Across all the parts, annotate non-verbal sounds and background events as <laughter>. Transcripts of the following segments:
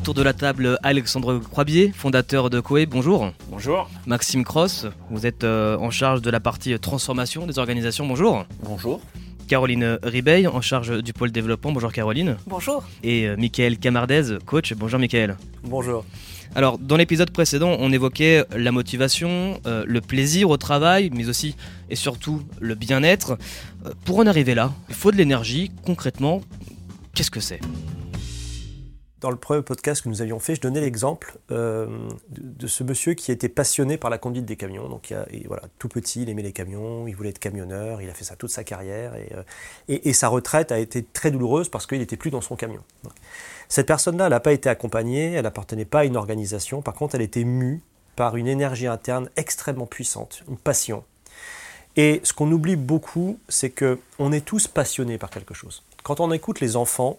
Autour de la table, Alexandre Croibier, fondateur de Coe, bonjour. Bonjour. Maxime Cross, vous êtes euh, en charge de la partie transformation des organisations, bonjour. Bonjour. Caroline Ribeil, en charge du pôle développement, bonjour Caroline. Bonjour. Et euh, Michael Camardez, coach, bonjour Michael. Bonjour. Alors, dans l'épisode précédent, on évoquait la motivation, euh, le plaisir au travail, mais aussi et surtout le bien-être. Euh, pour en arriver là, il faut de l'énergie. Concrètement, qu'est-ce que c'est? Dans le premier podcast que nous avions fait, je donnais l'exemple euh, de, ce monsieur qui était passionné par la conduite des camions. Donc, il a- tout petit, il aimait les camions, il voulait être camionneur, il a fait ça toute sa carrière. Et, euh, sa retraite a été très douloureuse parce qu'il n'était plus dans son camion. Cette personne-là, elle n'a pas été accompagnée, elle n'appartenait pas à une organisation. Par contre, elle était mue par une énergie interne extrêmement puissante, une passion. Et ce qu'on oublie beaucoup, c'est que on est tous passionnés par quelque chose. Quand on écoute les enfants,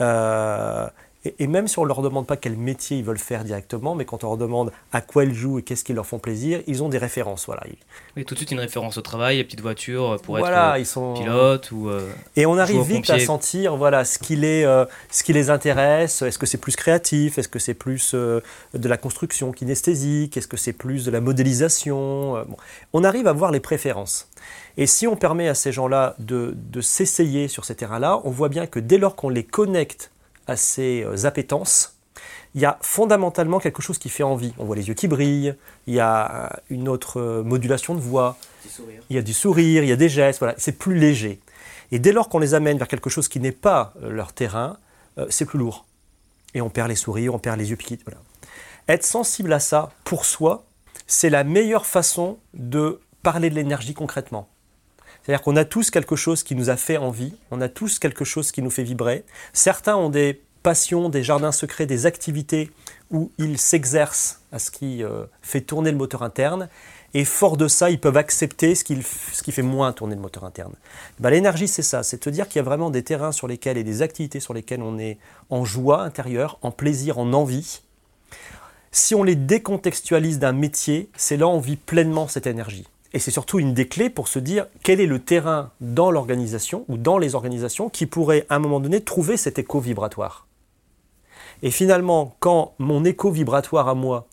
euh, et, et même si on ne leur demande pas quel métier ils veulent faire directement, mais quand on leur demande à quoi ils jouent et qu'est-ce qui leur font plaisir, ils ont des références. Voilà, Ils- Oui, tout de suite une référence au travail, petite voiture pour voilà être ils sont euh, pilote ou... euh, Et on arrive vite à sentir voilà, ce, qui les, euh, ce qui les intéresse. Est-ce que c'est plus créatif? Est-ce que c'est plus euh, de la construction kinesthésique? Est-ce que c'est plus de la modélisation? Euh, bon. On arrive à voir les préférences. Et si on permet à ces gens-là de, de s'essayer sur ces terrains-là, on voit bien que dès lors qu'on les connecte à ces euh, appétences, il y a fondamentalement quelque chose qui fait envie. On voit les yeux qui brillent, il y a euh, une autre euh, modulation de voix, il y a du sourire, il y a des gestes, voilà, c'est plus léger. Et dès lors qu'on les amène vers quelque chose qui n'est pas leur terrain, c'est plus lourd. Et on perd les sourires, on perd les yeux piqués. Voilà. Être sensible à ça pour soi, c'est la meilleure façon de parler de l'énergie concrètement. C'est-à-dire qu'on a tous quelque chose qui nous a fait envie, on a tous quelque chose qui nous fait vibrer. Certains ont des passions, des jardins secrets, des activités où ils s'exercent à ce qui euh, fait tourner le moteur interne. Et fort de ça, ils peuvent accepter ce qui, fait moins tourner le moteur interne. Ben, L'énergie, c'est ça, c'est te dire qu'il y a vraiment des terrains sur lesquels et des activités sur lesquelles on est en joie intérieure, en plaisir, en envie. Si on les décontextualise d'un métier, c'est là où on vit pleinement cette énergie. Et c'est surtout une des clés pour se dire quel est le terrain dans l'organisation ou dans les organisations qui pourrait à un moment donné trouver cet écho vibratoire. Et finalement, quand mon écho vibratoire à moi,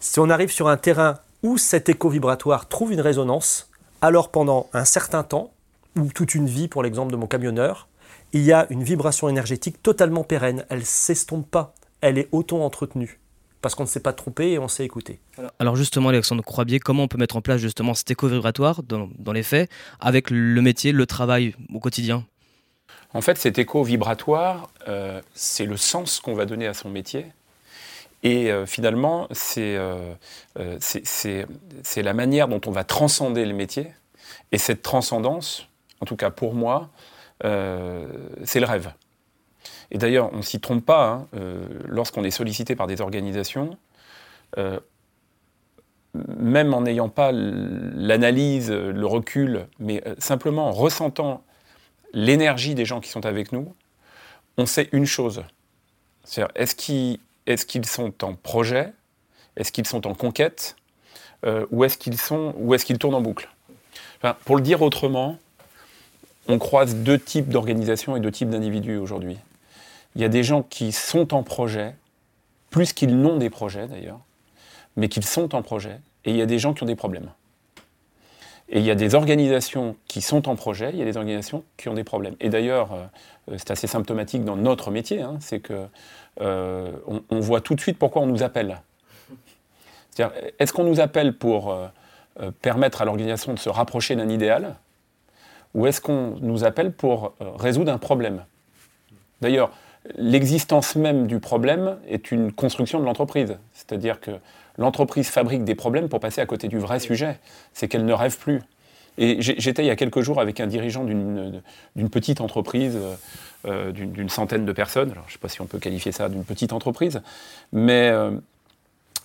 si on arrive sur un terrain où cet écho vibratoire trouve une résonance, alors pendant un certain temps, ou toute une vie pour l'exemple de mon camionneur, il y a une vibration énergétique totalement pérenne. Elle ne s'estompe pas, elle est auto-entretenue. Parce qu'on ne s'est pas trompé et on s'est écouté. Alors justement, Alexandre Croibier, comment on peut mettre en place justement cet éco vibratoire dans, dans les faits avec le métier, le travail au quotidien? En fait, cet écho vibratoire, euh, c'est le sens qu'on va donner à son métier. Et euh, finalement, c'est euh, euh, c'est- la manière dont on va transcender le métier. Et cette transcendance, en tout cas pour moi, euh, c'est le rêve. Et d'ailleurs, on ne s'y trompe pas, hein, euh, lorsqu'on est sollicité par des organisations, euh, même en n'ayant pas l'analyse, le recul, mais euh, simplement en ressentant l'énergie des gens qui sont avec nous, on sait une chose. C'est-à-dire, est-ce qu'ils est sont en projet? Est-ce qu'ils sont en conquête? Ou est-ce qu'ils qu'ils tournent en boucle? Enfin, Pour le dire autrement, on croise deux types d'organisations et deux types d'individus aujourd'hui. Il y a des gens qui sont en projet, plus qu'ils n'ont des projets d'ailleurs, mais qu'ils sont en projet, et il y a des gens qui ont des problèmes. Et il y a des organisations qui sont en projet, il y a des organisations qui ont des problèmes. Et d'ailleurs, euh, c'est assez symptomatique dans notre métier, hein, c'est que euh, on, voit tout de suite pourquoi on nous appelle. C'est-à-dire, est-ce qu'on nous appelle pour euh, permettre à l'organisation de se rapprocher d'un idéal, ou est-ce qu'on nous appelle pour résoudre un problème? D'ailleurs, l'existence même du problème est une construction de l'entreprise. C'est-à-dire que l'entreprise fabrique des problèmes pour passer à côté du vrai sujet. C'est qu'elle ne rêve plus. Et j'étais il y a quelques jours avec un dirigeant d'une petite entreprise euh, euh, d'une centaine de personnes. Alors, je ne sais pas si on peut qualifier ça d'une petite entreprise, mais euh,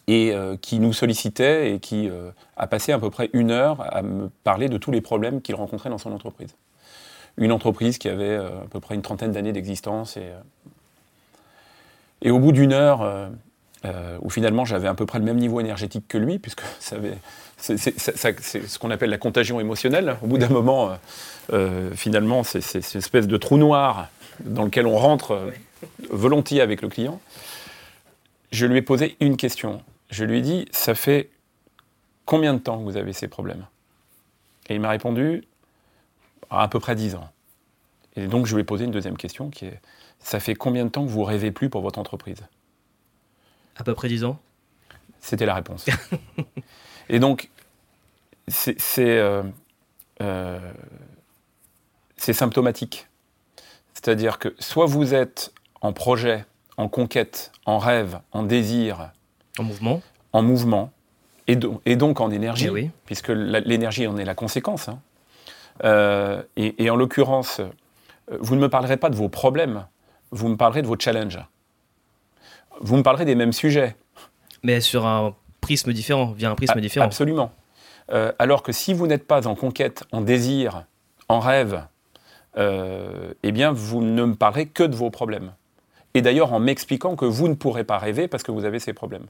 et qui nous sollicitait et qui a passé à peu près une heure à me parler de tous les problèmes qu'il rencontrait dans son entreprise. Une entreprise qui avait à peu près une trentaine d'années d'existence et et au bout d'une heure, euh, euh, où finalement j'avais à peu près le même niveau énergétique que lui, puisque <laughs> ça avait- c'est ce qu'on appelle la contagion émotionnelle. Au bout d'un moment, euh, finalement, c'est une espèce de trou noir dans lequel on rentre euh, volontiers avec le client. je lui ai posé une question. Je lui ai dit, ça fait combien de temps que vous avez ces problèmes? Et il m'a répondu, à, peu près 10 ans. Et donc je lui ai posé une deuxième question qui est, ça fait combien de temps que vous rêvez plus pour votre entreprise? À peu près 10 ans C'était la réponse. <laughs> Et donc, c'est euh, euh, symptomatique. C'est-à-dire que soit vous êtes en projet, en conquête, en rêve, en désir. En mouvement. En mouvement. Et, donc en énergie, eh puisque l'énergie en est la conséquence. Hein. Euh, et, en l'occurrence, vous ne me parlerez pas de vos problèmes, vous me parlerez de vos challenges. Vous me parlerez des mêmes sujets. Mais sur un prisme différent, via un prisme différent. Absolument. Euh, alors que si vous n'êtes pas en conquête, en désir, en rêve, euh, eh bien, vous ne me parlerez que de vos problèmes. Et d'ailleurs, en m'expliquant que vous ne pourrez pas rêver parce que vous avez ces problèmes.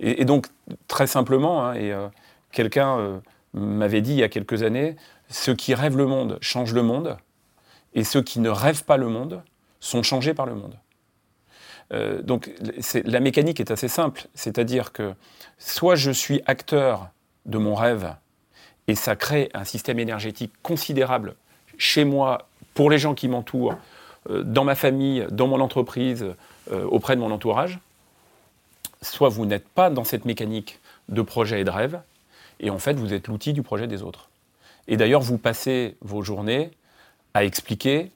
Et, donc, très simplement, hein, et euh, quelqu'un m'avait dit il y a quelques années, ceux qui rêvent le monde changent le monde, et ceux qui ne rêvent pas le monde sont changés par le monde. donc, la mécanique est assez simple, c'est-à-dire que soit je suis acteur de mon rêve, et ça crée un système énergétique considérable chez moi, pour les gens qui m'entourent, euh, dans ma famille, dans mon entreprise, euh, auprès de mon entourage, soit vous n'êtes pas dans cette mécanique de projet et de rêve, et en fait vous êtes l'outil du projet des autres. Et d'ailleurs vous passez vos journées à expliquer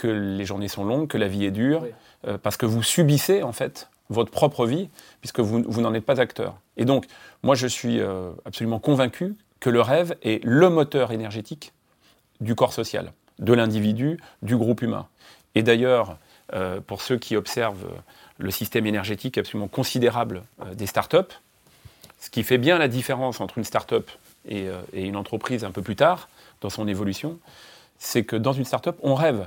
que les journées sont longues, que la vie est dure, euh, parce que vous subissez en fait votre propre vie, puisque vous, vous n'en êtes pas acteur. Et donc, moi, je suis euh, absolument convaincu que le rêve est le moteur énergétique du corps social, de l'individu, du groupe humain. Et d'ailleurs, euh, pour ceux qui observent le système énergétique absolument considérable des startups, ce qui fait bien la différence entre une startup et, et une entreprise un peu plus tard, dans son évolution, c'est que dans une startup, on rêve.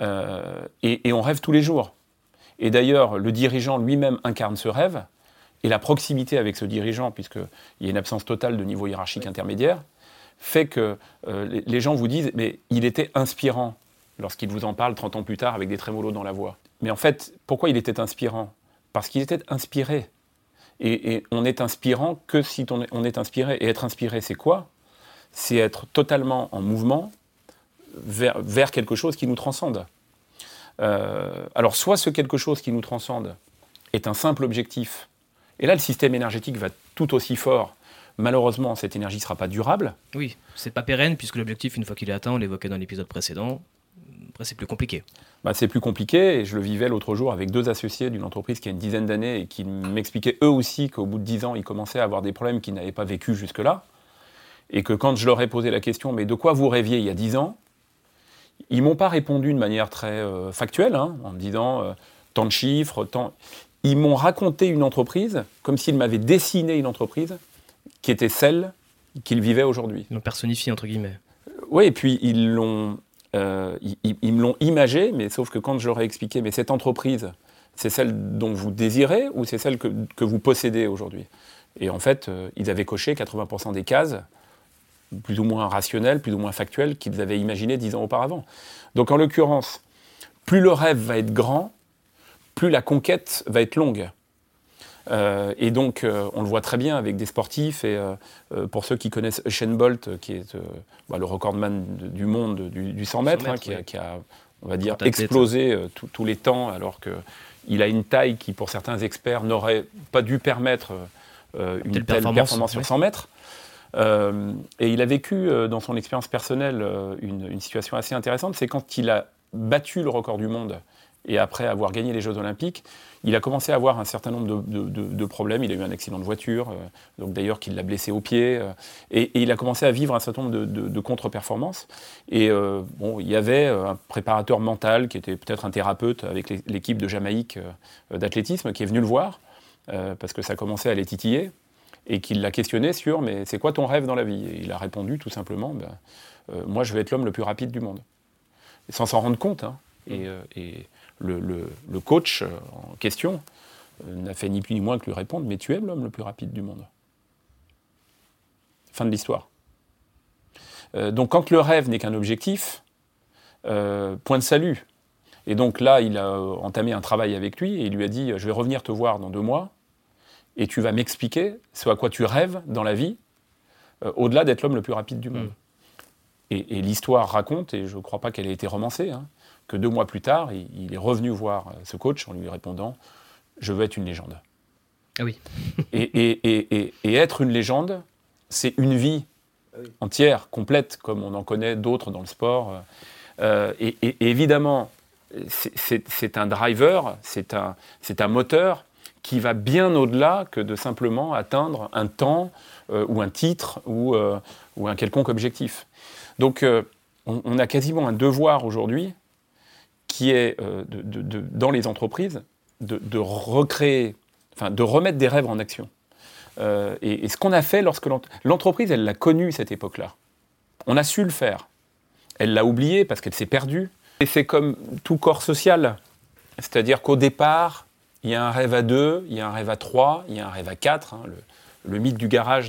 Et, et on rêve tous les jours. Et d'ailleurs, le dirigeant lui-même incarne ce rêve, et la proximité avec ce dirigeant, puisqu'il y a une absence totale de niveau hiérarchique intermédiaire, fait que euh, les gens vous disent Mais il était inspirant lorsqu'il vous en parle 30 ans plus tard avec des trémolos dans la voix. Mais en fait, pourquoi il était inspirant? Parce qu'il était inspiré. Et, on est inspirant que si on est, inspiré. Et être inspiré, c'est quoi? C'est être totalement en mouvement vers, vers quelque chose qui nous transcende. Euh, alors, soit ce quelque chose qui nous transcende est un simple objectif, et là, le système énergétique va tout aussi fort. Malheureusement, cette énergie ne sera pas durable. Oui, c'est pas pérenne, puisque l'objectif, une fois qu'il est atteint, on l'évoquait dans l'épisode précédent, après, c'est plus compliqué. Bah, c'est plus compliqué, et je le vivais l'autre jour avec deux associés d'une entreprise qui a une dizaine d'années et qui m'expliquaient eux aussi qu'au bout de dix ans, ils commençaient à avoir des problèmes qu'ils n'avaient pas vécu jusque-là. Et que quand je leur ai posé la question, mais de quoi vous rêviez il y a dix ans? Ils m'ont pas répondu de manière très euh, factuelle, hein, en me disant euh, tant de chiffres, tant. Ils m'ont raconté une entreprise comme s'ils m'avaient dessiné une entreprise qui était celle qu'ils vivaient aujourd'hui. Ils l'ont personnifié entre guillemets. Oui, et puis ils l'ont, euh, ils, me l'ont imagé, mais sauf que quand je leur ai expliqué, mais cette entreprise, c'est celle dont vous désirez ou c'est celle que, que vous possédez aujourd'hui? Et en fait, ils avaient coché 80% des cases plus ou moins rationnel, plus ou moins factuel qu'ils avaient imaginé dix ans auparavant. Donc en l'occurrence, plus le rêve va être grand, plus la conquête va être longue. Euh, et donc, euh, on le voit très bien avec des sportifs. Et euh, pour ceux qui connaissent Usain Bolt, qui est bah, le recordman du monde du, 100 mètres, hein, qui, a, on va dire, explosé tous les temps, alors qu'il a une taille qui, pour certains experts, n'aurait pas dû permettre une telle, performance, sur 100 mètres. Euh, et il a vécu euh, dans son expérience personnelle euh, une, situation assez intéressante, c'est quand il a battu le record du monde et après avoir gagné les Jeux Olympiques, il a commencé à avoir un certain nombre de, problèmes. Il a eu un accident de voiture, donc d'ailleurs qui l'a blessé au pied, et, il a commencé à vivre un certain nombre de, contre-performances. Et bon, il y avait un préparateur mental qui était peut-être un thérapeute avec l'équipe de Jamaïque d'athlétisme qui est venu le voir parce que ça commençait à les titiller et qu'il l'a questionné sur mais c'est quoi ton rêve dans la vie? Et il a répondu tout simplement ben, euh, moi je vais être l'homme le plus rapide du monde. sans s'en rendre compte. Hein. Et, euh, le, coach euh, en question n'a fait ni plus ni moins que lui répondre mais tu es l'homme le plus rapide du monde. Fin de l'histoire. donc quand le rêve n'est qu'un objectif, point de salut. Et donc là, il a entamé un travail avec lui et il lui a dit Je vais revenir te voir dans deux mois et tu vas m'expliquer ce à quoi tu rêves dans la vie, euh, au-delà d'être l'homme le plus rapide du monde. Mm. Et, l'histoire raconte, et je ne crois pas qu'elle ait été romancée, hein, que deux mois plus tard, il, est revenu voir euh, ce coach en lui répondant Je veux être une légende. Ah oui. et, être une légende, c'est une vie ah entière, complète, comme on en connaît d'autres dans le sport. Euh, et, évidemment, c'est un driver, c'est un, un moteur qui va bien au-delà que de simplement atteindre un temps euh, ou un titre ou, euh, ou, un quelconque objectif. Donc euh, on, a quasiment un devoir aujourd'hui qui est dans les entreprises de, recréer, enfin de remettre des rêves en action. Et, ce qu'on a fait lorsque l'entreprise, elle l'a connu cette époque-là. On a su le faire. Elle l'a oublié parce qu'elle s'est perdue. Et c'est comme tout corps social. C'est-à-dire qu'au départ, il y a un rêve à deux, il y a un rêve à trois, il y a un rêve à quatre. Hein, le, mythe du garage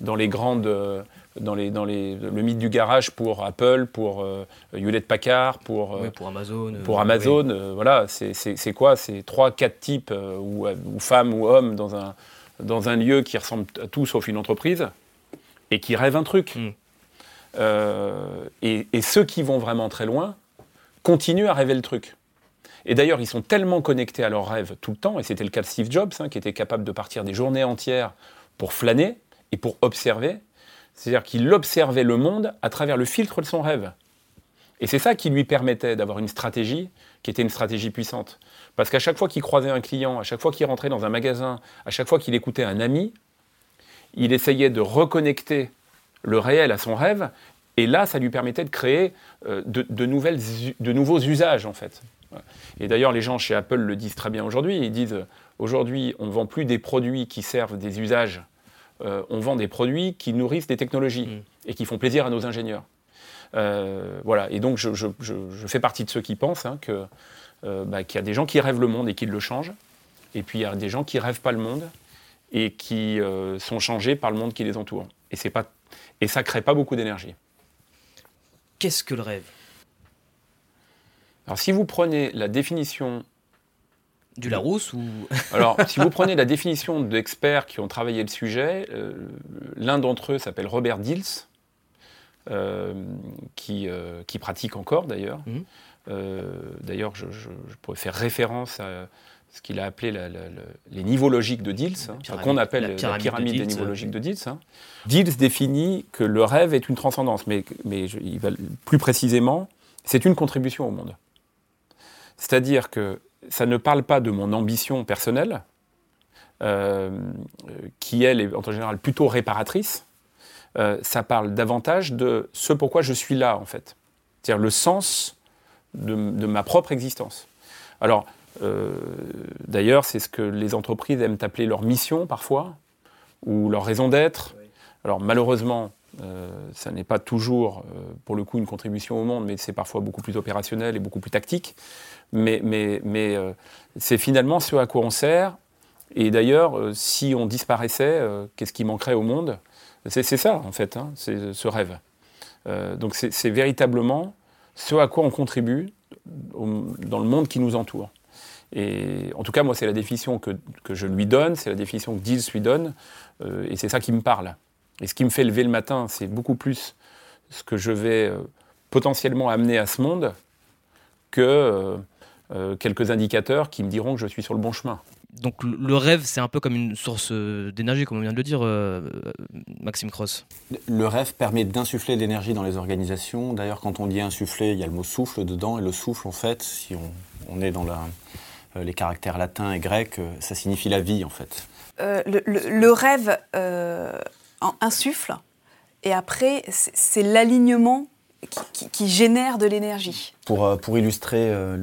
dans, les grandes. Euh, dans les, dans les, le mythe du garage pour Apple, pour euh, Hewlett Packard, pour, euh, pour Amazon. Pour Amazon, voilà, c'est quoi? C'est trois, quatre types, ou, femmes ou hommes, dans un, dans un lieu qui ressemble à tout sauf une entreprise, et qui rêvent un truc. Mm. et, et, ceux qui vont vraiment très loin continuent à rêver le truc. Et d'ailleurs, ils sont tellement connectés à leurs rêves tout le temps, et c'était le cas de Steve Jobs, hein, qui était capable de partir des journées entières pour flâner et pour observer. C'est-à-dire qu'il observait le monde à travers le filtre de son rêve. Et c'est ça qui lui permettait d'avoir une stratégie qui était une stratégie puissante. Parce qu'à chaque fois qu'il croisait un client, à chaque fois qu'il rentrait dans un magasin, à chaque fois qu'il écoutait un ami, il essayait de reconnecter le réel à son rêve. Et là, ça lui permettait de créer euh, de, nouveaux usages, en fait. Et d'ailleurs, les gens chez Apple le disent très bien aujourd'hui. Ils disent aujourd'hui, on ne vend plus des produits qui servent des usages, euh, on vend des produits qui nourrissent des technologies mm. et qui font plaisir à nos ingénieurs. Euh, voilà. Et donc, je, fais partie de ceux qui pensent hein, que, euh, bah, qu'il y a des gens qui rêvent le monde et qui le changent. Et puis, il y a des gens qui rêvent pas le monde et qui sont changés par le monde qui les entoure. Et, c'est pas, et ça ne crée pas beaucoup d'énergie. Qu'est-ce que le rêve? Alors si vous prenez la définition du Larousse ou <laughs> Alors, si vous prenez la définition d'experts qui ont travaillé le sujet, euh, l'un d'entre eux s'appelle Robert Dills, euh, qui, euh, qui, pratique encore d'ailleurs. Mhm. d'ailleurs, je, pourrais faire référence à ce qu'il a appelé les niveaux logiques de Dills, hein, qu'on appelle la pyramide, des niveaux logiques de Dills. Hein. Dills définit que le rêve est une transcendance, mais, mais il va, plus précisément, c'est une contribution au monde. C'est-à-dire que ça ne parle pas de mon ambition personnelle, euh, qui elle est en général plutôt réparatrice. Euh, ça parle davantage de ce pourquoi je suis là, en fait. C'est-à-dire le sens de, ma propre existence. Alors, euh, d'ailleurs, c'est ce que les entreprises aiment appeler leur mission parfois, ou leur raison d'être. Alors, malheureusement, ça n'est pas toujours, pour le coup, une contribution au monde, mais c'est parfois beaucoup plus opérationnel et beaucoup plus tactique mais, euh, c'est finalement ce à quoi on sert. Et d'ailleurs, euh, si on disparaissait, euh, qu'est-ce qui manquerait au monde? C'est ça, en fait, hein, c'est ce rêve. donc c'est véritablement ce à quoi on contribue dans le monde qui nous entoure. Et en tout cas, moi, c'est la définition que, que, je lui donne, c'est la définition que Diels lui donne, et c'est ça qui me parle. Et ce qui me fait lever le matin, c'est beaucoup plus ce que je vais potentiellement amener à ce monde que euh, quelques indicateurs qui me diront que je suis sur le bon chemin. Donc le rêve, c'est un peu comme une source euh, d'énergie, comme on vient de le dire, euh, Maxime Cross. Le rêve permet d'insuffler de l'énergie dans les organisations. D'ailleurs, quand on dit insuffler, il y a le mot souffle dedans. Et le souffle, en fait, si on, est dans les caractères latins et grecs, ça signifie la vie, en fait. le, rêve insuffle. Et après, c'est l'alignement qui, génère de l'énergie. Pour, euh, pour illustrer euh,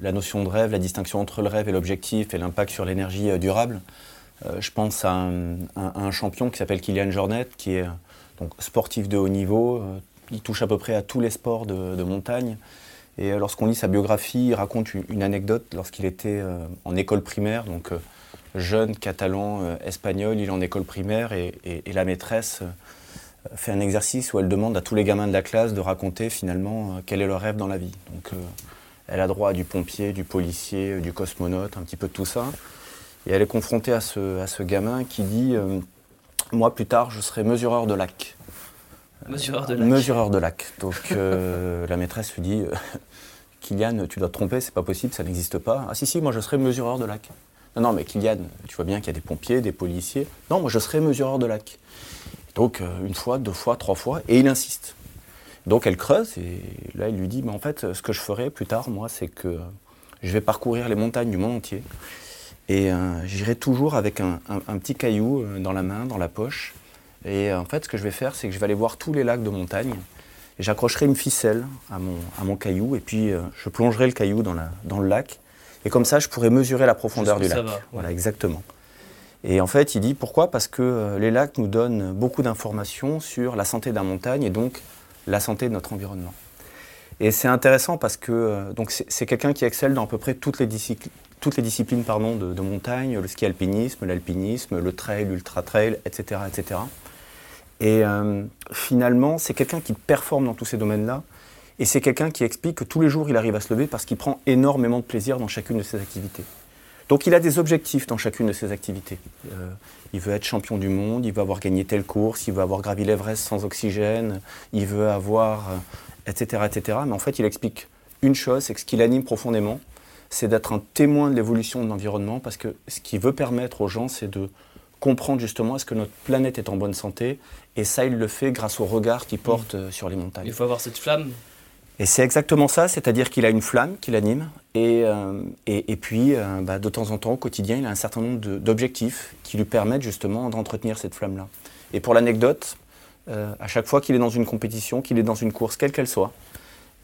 la notion de rêve, la distinction entre le rêve et l'objectif et l'impact sur l'énergie euh, durable, je pense à un, champion qui s'appelle Kylian Jornet, qui est donc, sportif de haut niveau. il touche à peu près à tous les sports de, montagne. Et lorsqu'on lit sa biographie, il raconte une, anecdote lorsqu'il était en école primaire, jeune catalan espagnol, il est en école primaire et la maîtresse fait un exercice où elle demande à tous les gamins de la classe de raconter finalement euh, quel est leur rêve dans la vie. Donc euh, Elle a droit à du pompier, du policier, du cosmonaute, un petit peu de tout ça. Et elle est confrontée à ce, à ce gamin qui dit euh, Moi, plus tard, je serai mesureur de lac. Mesureur de lac. Mesureur de lac. Donc euh, <laughs> la maîtresse lui dit <laughs> Kylian, tu dois te tromper, c'est pas possible, ça n'existe pas. Ah, si, si, moi, je serai mesureur de lac. Non, mais Kylian, tu vois bien qu'il y a des pompiers, des policiers. Non, moi, je serai mesureur de lac. Donc, une fois, deux fois, trois fois, et il insiste. Donc elle creuse et là il lui dit, mais en fait ce que je ferai plus tard, moi, c'est que je vais parcourir les montagnes du monde entier et euh, j'irai toujours avec un, petit caillou euh, dans la main, dans la poche. Et euh, en fait ce que je vais faire, c'est que je vais aller voir tous les lacs de montagne et j'accrocherai une ficelle à mon, à caillou et puis je plongerai le caillou dans, la, dans le lac et comme ça je pourrai mesurer la profondeur du lac. Voilà, exactement. Et en fait, il dit pourquoi? Parce que les lacs nous donnent beaucoup d'informations sur la santé d'un montagne et donc la santé de notre environnement. Et c'est intéressant parce que euh, donc c'est quelqu'un qui excelle dans à peu près toutes les, disciplines, toutes les disciplines pardon, de, montagne, le ski alpinisme, l'alpinisme, le trail, l'ultra trail, etc. etc. Et euh, finalement, c'est quelqu'un qui performe dans tous ces domaines-là. Et c'est quelqu'un qui explique que tous les jours, il arrive à se lever parce qu'il prend énormément de plaisir dans chacune de ses activités. Donc il a des objectifs dans chacune de ses activités. Euh, il veut être champion du monde, il veut avoir gagné telle course, il veut avoir gravi l'Everest sans oxygène, il veut avoir, etc., euh, etc. Mais en fait, il explique une chose, c'est que ce qui l'anime profondément, c'est d'être un témoin de l'évolution de l'environnement, parce que ce qu'il veut permettre aux gens, c'est de comprendre justement est-ce que notre planète est en bonne santé, et ça, il le fait grâce au regard qu'il porte mmh. euh, sur les montagnes. Il faut avoir cette flamme et c'est exactement ça, c'est-à-dire qu'il a une flamme qui l'anime, et, euh, puis euh, bah, de temps en temps, au quotidien, il a un certain nombre d'objectifs qui lui permettent justement d'entretenir cette flamme-là. Et pour l'anecdote, euh, à chaque fois qu'il est dans une compétition, qu'il est dans une course, quelle qu'elle soit,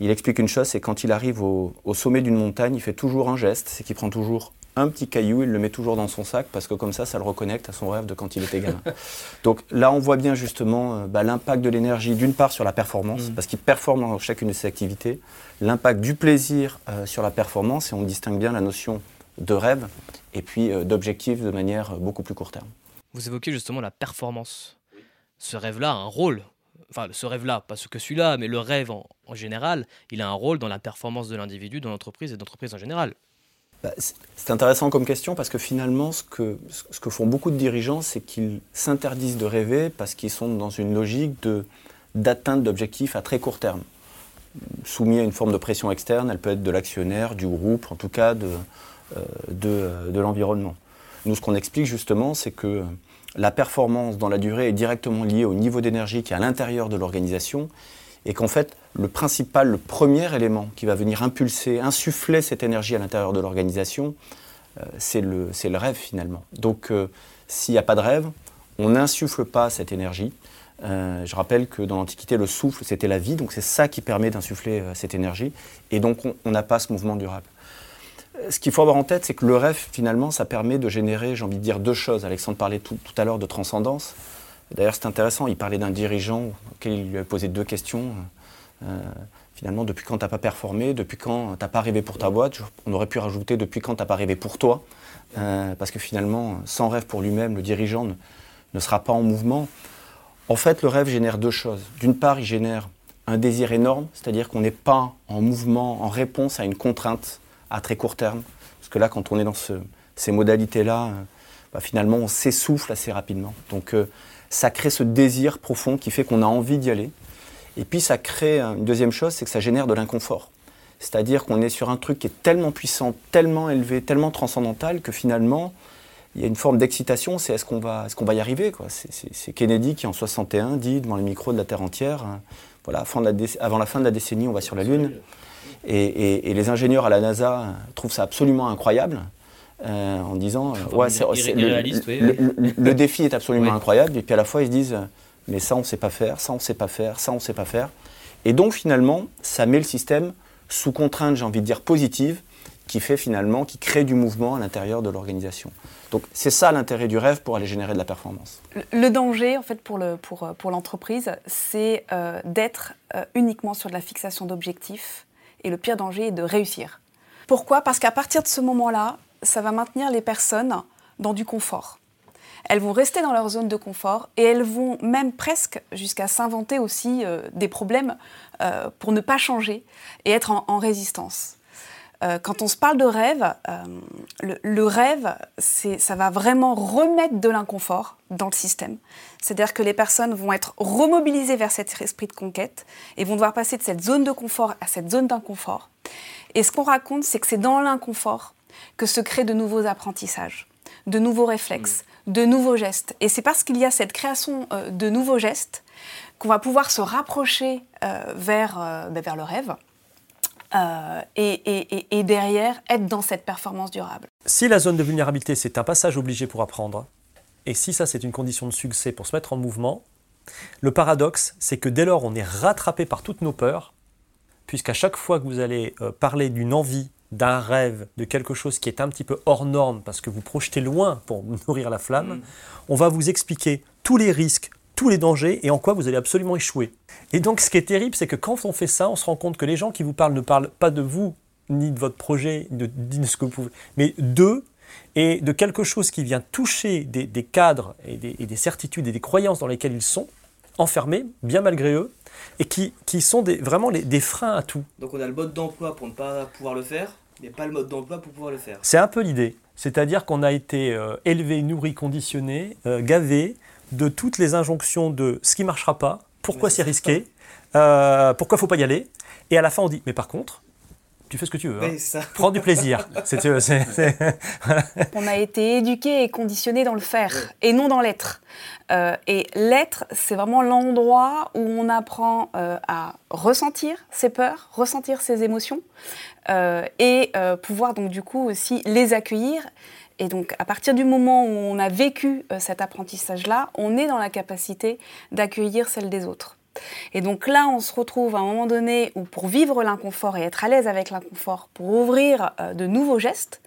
il explique une chose, c'est quand il arrive au sommet d'une montagne, il fait toujours un geste, c'est qu'il prend toujours un petit caillou, il le met toujours dans son sac parce que comme ça, ça le reconnecte à son rêve de quand il était gamin. <laughs> Donc là, on voit bien justement euh, bah, l'impact de l'énergie, d'une part sur la performance, mm. parce qu'il performe dans chacune de ses activités, l'impact du plaisir euh, sur la performance, et on distingue bien la notion de rêve et puis euh, d'objectif de manière beaucoup plus court terme. Vous évoquez justement la performance. Ce rêve-là a un rôle. Enfin, ce rêve-là, pas ce que celui-là, mais le rêve en, en général, il a un rôle dans la performance de l'individu, de l'entreprise et de l'entreprise en général. Bah, c'est intéressant comme question parce que finalement, ce que, font beaucoup de dirigeants, c'est qu'ils s'interdisent de rêver parce qu'ils sont dans une logique d'atteinte d'objectifs à très court terme. Soumis à une forme de pression externe, elle peut être de l'actionnaire, du groupe, en tout cas euh, de, de l'environnement. Nous, ce qu'on explique justement, c'est que la performance dans la durée est directement liée au niveau d'énergie qui est à l'intérieur de l'organisation et qu'en fait, le principal, le premier élément qui va venir impulser, insuffler cette énergie à l'intérieur de l'organisation, euh, c'est le, rêve finalement. Donc euh, s'il n'y a pas de rêve, on n'insuffle pas cette énergie. Euh, je rappelle que dans l'Antiquité, le souffle, c'était la vie, donc c'est ça qui permet d'insuffler cette énergie, et donc on n'a pas ce mouvement durable. Ce qu'il faut avoir en tête, c'est que le rêve, finalement, ça permet de générer, j'ai envie de dire, deux choses. Alexandre parlait tout à l'heure de transcendance. D'ailleurs, c'est intéressant, il parlait d'un dirigeant auquel il lui a posé deux questions. Euh, finalement, depuis quand tu n'as pas performé, depuis quand tu n'as pas rêvé pour ta boîte, on aurait pu rajouter depuis quand tu n'as pas rêvé pour toi, euh, parce que finalement, sans rêve pour lui-même, le dirigeant ne, sera pas en mouvement. En fait, le rêve génère deux choses. D'une part, il génère un désir énorme, c'est-à-dire qu'on n'est pas en mouvement, en réponse à une contrainte à très court terme. Parce que là, quand on est dans ces modalités-là, euh, bah, finalement, on s'essouffle assez rapidement. Donc, ça crée ce désir profond qui fait qu'on a envie d'y aller. Et puis ça crée une deuxième chose, c'est que ça génère de l'inconfort. C'est-à-dire qu'on est sur un truc qui est tellement puissant, tellement élevé, tellement transcendantal que finalement, il y a une forme d'excitation, c'est est-ce qu'on va, est qu'on va y arriver C'est Kennedy qui en 61 dit devant les micros de la Terre entière, hein, voilà, avant la fin de la décennie, on va sur la Lune. Et, les ingénieurs à la NASA trouvent ça absolument incroyable. Euh, en disant ouais, le, défi est absolument incroyable et puis à la fois ils se disent mais ça on ne sait pas faire, ça on ne sait pas faire, ça on ne sait pas faire. Et donc finalement, ça met le système sous contrainte, j'ai envie de dire positive, qui fait finalement, qui crée du mouvement à l'intérieur de l'organisation. Donc c'est ça l'intérêt du rêve pour aller générer de la performance. Le danger, en fait, pour, le, pour, pour l'entreprise, c'est euh, d'être euh, uniquement sur de la fixation d'objectifs. Et le pire danger est de réussir. Pourquoi? Parce qu'à partir de ce moment-là, ça va maintenir les personnes dans du confort. Elles vont rester dans leur zone de confort et elles vont même presque jusqu'à s'inventer aussi euh, des problèmes euh, pour ne pas changer et être en, résistance. Euh, quand on se parle de rêve, le, rêve, ça va vraiment remettre de l'inconfort dans le système. C'est-à-dire que les personnes vont être remobilisées vers cet esprit de conquête et vont devoir passer de cette zone de confort à cette zone d'inconfort. Et ce qu'on raconte, c'est que c'est dans l'inconfort que se créent de nouveaux apprentissages, de nouveaux réflexes, de nouveaux gestes. Et c'est parce qu'il y a cette création euh, de nouveaux gestes qu'on va pouvoir se rapprocher euh, vers, euh, ben, vers le rêve. Et, et, derrière, être dans cette performance durable. Si la zone de vulnérabilité, c'est un passage obligé pour apprendre, et si ça, c'est une condition de succès pour se mettre en mouvement, le paradoxe, c'est que dès lors on est rattrapé par toutes nos peurs, puisqu'à chaque fois que vous allez parler d'une envie d'un rêve, de quelque chose qui est un petit peu hors norme parce que vous projetez loin pour <laughs> nourrir la flamme, mm. on va vous expliquer tous les risques, tous les dangers et en quoi vous allez absolument échouer. Et donc ce qui est terrible, c'est que quand on fait ça, on se rend compte que les gens qui vous parlent ne parlent pas de vous, ni de votre projet, ni de, ce que vous pouvez, mais d'eux et de quelque chose qui vient toucher des, cadres et des, certitudes et des croyances dans lesquelles ils sont, enfermés, bien malgré eux, et qui, sont vraiment des freins à tout. Donc on a le mode d'emploi pour ne pas pouvoir le faire mais pas le mode d'emploi pour pouvoir le faire. C'est un peu l'idée. C'est-à-dire qu'on a été euh, élevé, nourri, conditionné, euh, gavé de toutes les injonctions de ce qui ne marchera pas, pourquoi c'est risqué, euh, pourquoi il ne faut pas y aller. Et à la fin, on dit, mais par contre, tu fais ce que tu veux. Hein. <laughs> Prends du plaisir. On a été éduqué et conditionné dans le faire et non dans l'être. Euh, et l'être, c'est vraiment l'endroit où on apprend euh, à ressentir ses peurs, ressentir ses émotions euh, et pouvoir donc du coup aussi les accueillir. Et donc à partir du moment où on a vécu cet apprentissage-là, on est dans la capacité d'accueillir celle des autres. Et donc là, on se retrouve à un moment donné où pour vivre l'inconfort et être à l'aise avec l'inconfort, pour ouvrir euh, de nouveaux gestes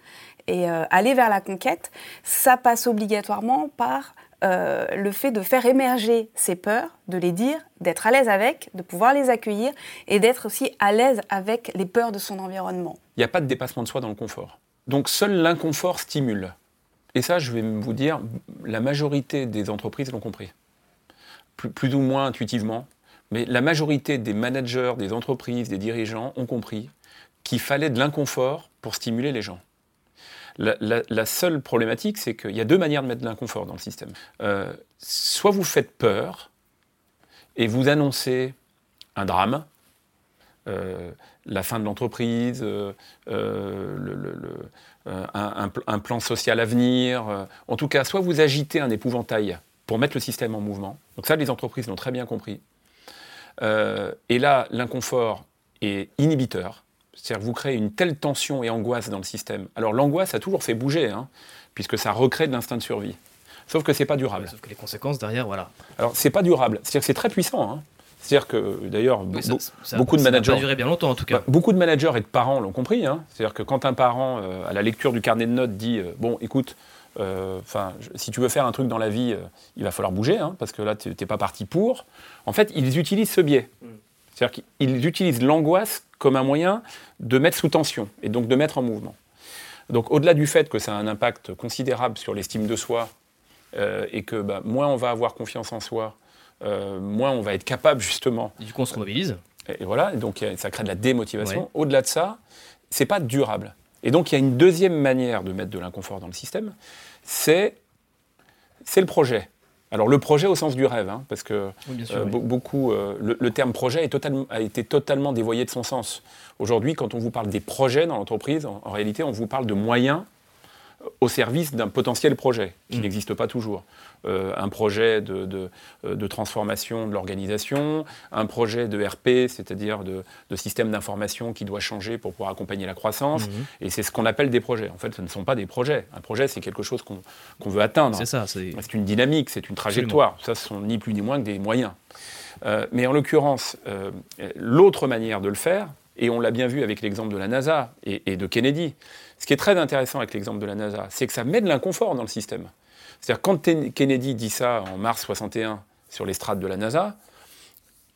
et euh, aller vers la conquête, ça passe obligatoirement par euh, le fait de faire émerger ses peurs, de les dire, d'être à l'aise avec, de pouvoir les accueillir et d'être aussi à l'aise avec les peurs de son environnement. Il n'y a pas de dépassement de soi dans le confort. Donc seul l'inconfort stimule. Et ça, je vais vous dire, la majorité des entreprises l'ont compris. plus, ou moins intuitivement, mais la majorité des managers, des entreprises, des dirigeants ont compris qu'il fallait de l'inconfort pour stimuler les gens. La, seule problématique, c'est qu'il y a deux manières de mettre de l'inconfort dans le système. Euh, soit vous faites peur et vous annoncez un drame, euh, la fin de l'entreprise, euh, un, un, plan social à venir. en tout cas, soit vous agitez un épouvantail pour mettre le système en mouvement. Donc ça, les entreprises l'ont très bien compris. Euh, et là, l'inconfort est inhibiteur. C'est-à-dire que vous créez une telle tension et angoisse dans le système. Alors l'angoisse a toujours fait bouger, hein, puisque ça recrée de l'instinct de survie. Sauf que c'est pas durable. sauf que les conséquences derrière, voilà. Alors c'est pas durable. C'est-à-dire que c'est très puissant. Hein. C'est-à-dire que d'ailleurs, beaucoup de managers. Ça durer bien longtemps en tout cas. Bah, beaucoup de managers et de parents l'ont compris. Hein. C'est-à-dire que quand un parent, euh, à la lecture du carnet de notes, dit euh, Bon, écoute, euh, enfin, si tu veux faire un truc dans la vie, euh, il va falloir bouger, hein, parce que là, tu n'es pas parti pour. En fait, ils utilisent ce biais. Mm. C'est-à-dire qu'ils utilisent l'angoisse comme un moyen de mettre sous tension et donc de mettre en mouvement. Donc, au-delà du fait que ça a un impact considérable sur l'estime de soi euh, et que bah, moins on va avoir confiance en soi, moins on va être capable justement. du coup, on se remobilise. Et, voilà, donc ça crée de la démotivation. Au-delà de ça, c'est pas durable. Et donc, il y a une deuxième manière de mettre de l'inconfort dans le système, c'est le projet. Alors le projet au sens du rêve, hein, parce que euh, beaucoup, euh, le, terme projet a été totalement dévoyé de son sens. Aujourd'hui, quand on vous parle des projets dans l'entreprise, en, réalité, on vous parle de moyens au service d'un potentiel projet qui mm. n'existe pas toujours. Euh, un projet de, de, transformation de l'organisation, un projet de RP, c'est-à-dire de, système d'information qui doit changer pour pouvoir accompagner la croissance. Mm-hmm. Et c'est ce qu'on appelle des projets. En fait, ce ne sont pas des projets. Un projet, c'est quelque chose qu'on veut atteindre. C'est ça. C'est une dynamique, c'est une trajectoire. Ça, ce sont ni plus ni moins que des moyens. Euh, mais en l'occurrence, euh, l'autre manière de le faire, et on l'a bien vu avec l'exemple de la NASA et, de Kennedy. Ce qui est très intéressant avec l'exemple de la NASA, c'est que ça met de l'inconfort dans le système. C'est-à-dire quand Kennedy dit ça en mars 61 sur les strates de la NASA,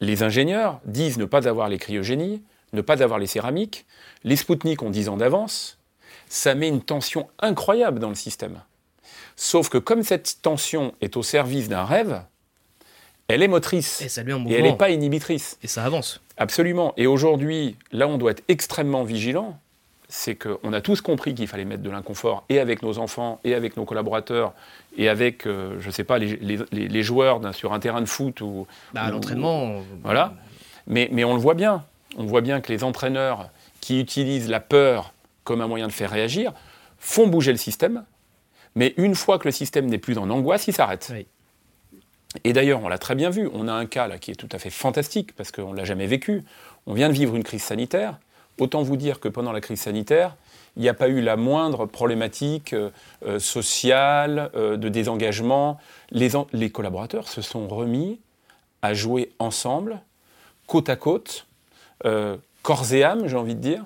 les ingénieurs disent ne pas avoir les cryogénies, ne pas avoir les céramiques, les Spoutniks ont 10 ans d'avance, ça met une tension incroyable dans le système. Sauf que comme cette tension est au service d'un rêve, elle est motrice. Et, et elle n'est pas inhibitrice. Et ça avance. Absolument. Et aujourd'hui, là, on doit être extrêmement vigilant. C'est qu'on a tous compris qu'il fallait mettre de l'inconfort et avec nos enfants, et avec nos collaborateurs, et avec, euh, je ne sais pas, les, joueurs sur un terrain de foot ou. Bah, l'entraînement. Voilà. Mais, mais on le voit bien. On voit bien que les entraîneurs qui utilisent la peur comme un moyen de faire réagir font bouger le système. Mais une fois que le système n'est plus en angoisse, il s'arrête. Et d'ailleurs, on l'a très bien vu. On a un cas là qui est tout à fait fantastique parce qu'on ne l'a jamais vécu. On vient de vivre une crise sanitaire. Autant vous dire que pendant la crise sanitaire, il n'y a pas eu la moindre problématique euh, euh, sociale, euh, de désengagement. Les, collaborateurs se sont remis à jouer ensemble, côte à côte, corps et âme, j'ai envie de dire,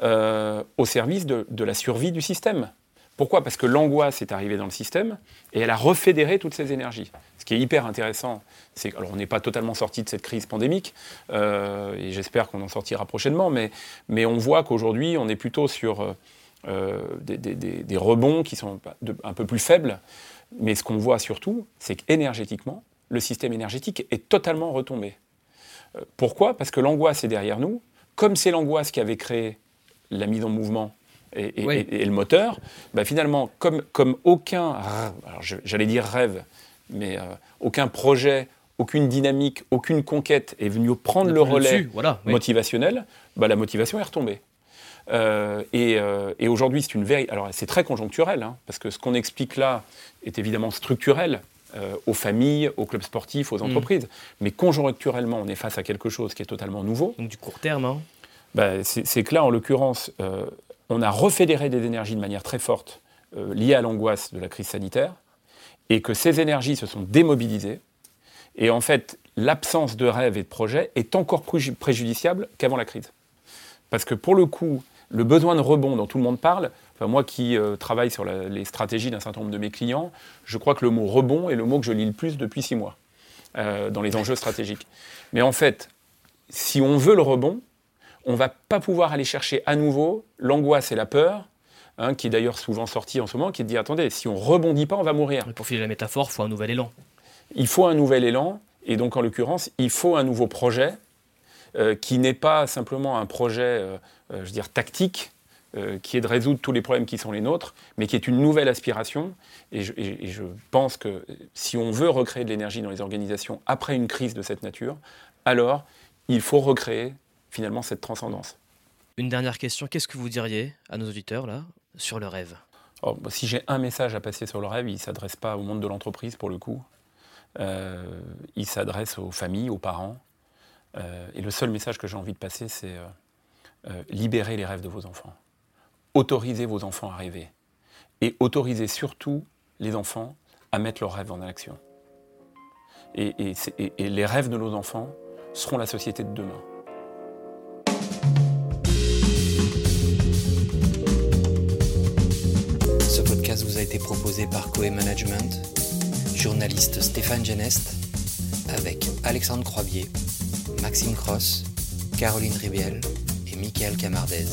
au service de, la survie du système. Pourquoi? Parce que l'angoisse est arrivée dans le système et elle a refédéré toutes ces énergies. Ce qui est hyper intéressant, c'est alors on n'est pas totalement sorti de cette crise pandémique euh, et j'espère qu'on en sortira prochainement, mais, on voit qu'aujourd'hui on est plutôt sur euh, euh, des, rebonds qui sont un peu plus faibles. Mais ce qu'on voit surtout, c'est qu'énergétiquement, le système énergétique est totalement retombé. pourquoi? Parce que l'angoisse est derrière nous. Comme c'est l'angoisse qui avait créé la mise en mouvement et, le moteur, bah finalement, comme, comme aucun, j'allais dire rêve, mais euh, aucun projet, aucune dynamique, aucune conquête est venu prendre le relais motivationnel, bah, la motivation est retombée. Euh, euh, et, aujourd'hui, c'est une véritable. Alors, c'est très conjoncturel, hein, parce que ce qu'on explique là est évidemment structurel aux familles, aux clubs sportifs, aux mm. entreprises. Mais conjoncturellement, on est face à quelque chose qui est totalement nouveau. Donc, du court terme, hein. bah, C'est que là, en l'occurrence, on a refédéré des énergies de manière très forte euh, liées à l'angoisse de la crise sanitaire, et que ces énergies se sont démobilisées. Et en fait, l'absence de rêve et de projet est encore plus préjudiciable qu'avant la crise. Parce que pour le coup, le besoin de rebond dont tout le monde parle, enfin moi qui euh, travaille sur les stratégies d'un certain nombre de mes clients, je crois que le mot rebond est le mot que je lis le plus depuis six mois euh, dans les enjeux stratégiques. Mais en fait, si on veut le rebond, on va pas pouvoir aller chercher à nouveau l'angoisse et la peur, hein, qui est d'ailleurs souvent sorti en ce moment, qui dit attendez, si on rebondit pas, on va mourir. pour filer la métaphore, il faut un nouvel élan. Il faut un nouvel élan, et donc en l'occurrence, il faut un nouveau projet euh, qui n'est pas simplement un projet, euh, euh, je veux dire, tactique, qui est de résoudre tous les problèmes qui sont les nôtres, mais qui est une nouvelle aspiration. et je pense que si on veut recréer de l'énergie dans les organisations après une crise de cette nature, alors il faut recréer finalement cette transcendance. Une dernière question, qu'est-ce que vous diriez à nos auditeurs là sur le rêve? Oh, bah, Si j'ai un message à passer sur le rêve, il ne s'adresse pas au monde de l'entreprise pour le coup. Euh, il s'adresse aux familles, aux parents. Euh, et le seul message que j'ai envie de passer, c'est euh, libérer les rêves de vos enfants. Autorisez vos enfants à rêver. Et autorisez surtout les enfants à mettre leurs rêves en action. et les rêves de nos enfants seront la société de demain. Proposé par Coe Management, journaliste Stéphane Genest, avec Alexandre Croibier, Maxime Cross, Caroline Ribiel et Michael Camardez.